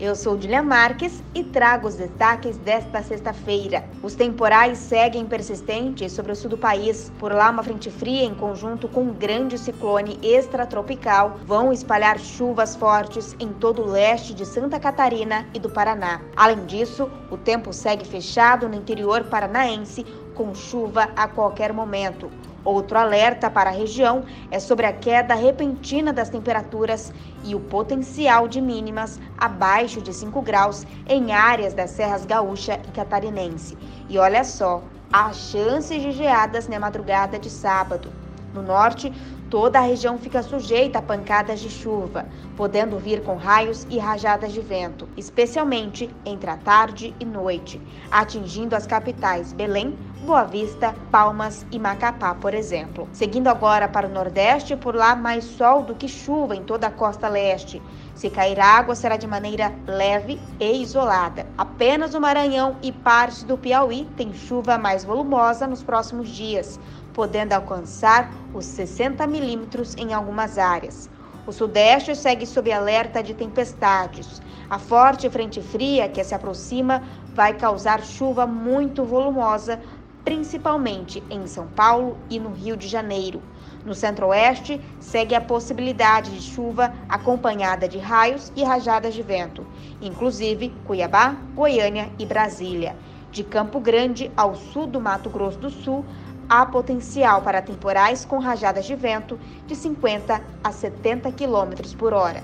Eu sou Dilia Marques e trago os destaques desta sexta-feira. Os temporais seguem persistentes sobre o sul do país. Por lá, uma frente fria, em conjunto com um grande ciclone extratropical, vão espalhar chuvas fortes em todo o leste de Santa Catarina e do Paraná. Além disso, o tempo segue fechado no interior paranaense, com chuva a qualquer momento. Outro alerta para a região é sobre a queda repentina das temperaturas e o potencial de mínimas abaixo de 5 graus em áreas das serras gaúcha e catarinense. E olha só, há chances de geadas na madrugada de sábado. No norte, toda a região fica sujeita a pancadas de chuva, podendo vir com raios e rajadas de vento, especialmente entre a tarde e noite, atingindo as capitais Belém, Boa Vista, Palmas e Macapá, por exemplo. Seguindo agora para o Nordeste, por lá mais sol do que chuva em toda a costa leste. Se cair água, será de maneira leve e isolada. Apenas o Maranhão e parte do Piauí tem chuva mais volumosa nos próximos dias, podendo alcançar os 60 milímetros em algumas áreas. O Sudeste segue sob alerta de tempestades. A forte frente fria que se aproxima vai causar chuva muito volumosa principalmente em São Paulo e no Rio de Janeiro. No centro-oeste, segue a possibilidade de chuva acompanhada de raios e rajadas de vento, inclusive Cuiabá, Goiânia e Brasília. De Campo Grande ao sul do Mato Grosso do Sul, há potencial para temporais com rajadas de vento de 50 a 70 km por hora.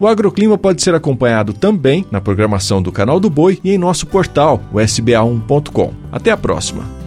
O agroclima pode ser acompanhado também na programação do Canal do Boi e em nosso portal, o sba1.com. Até a próxima!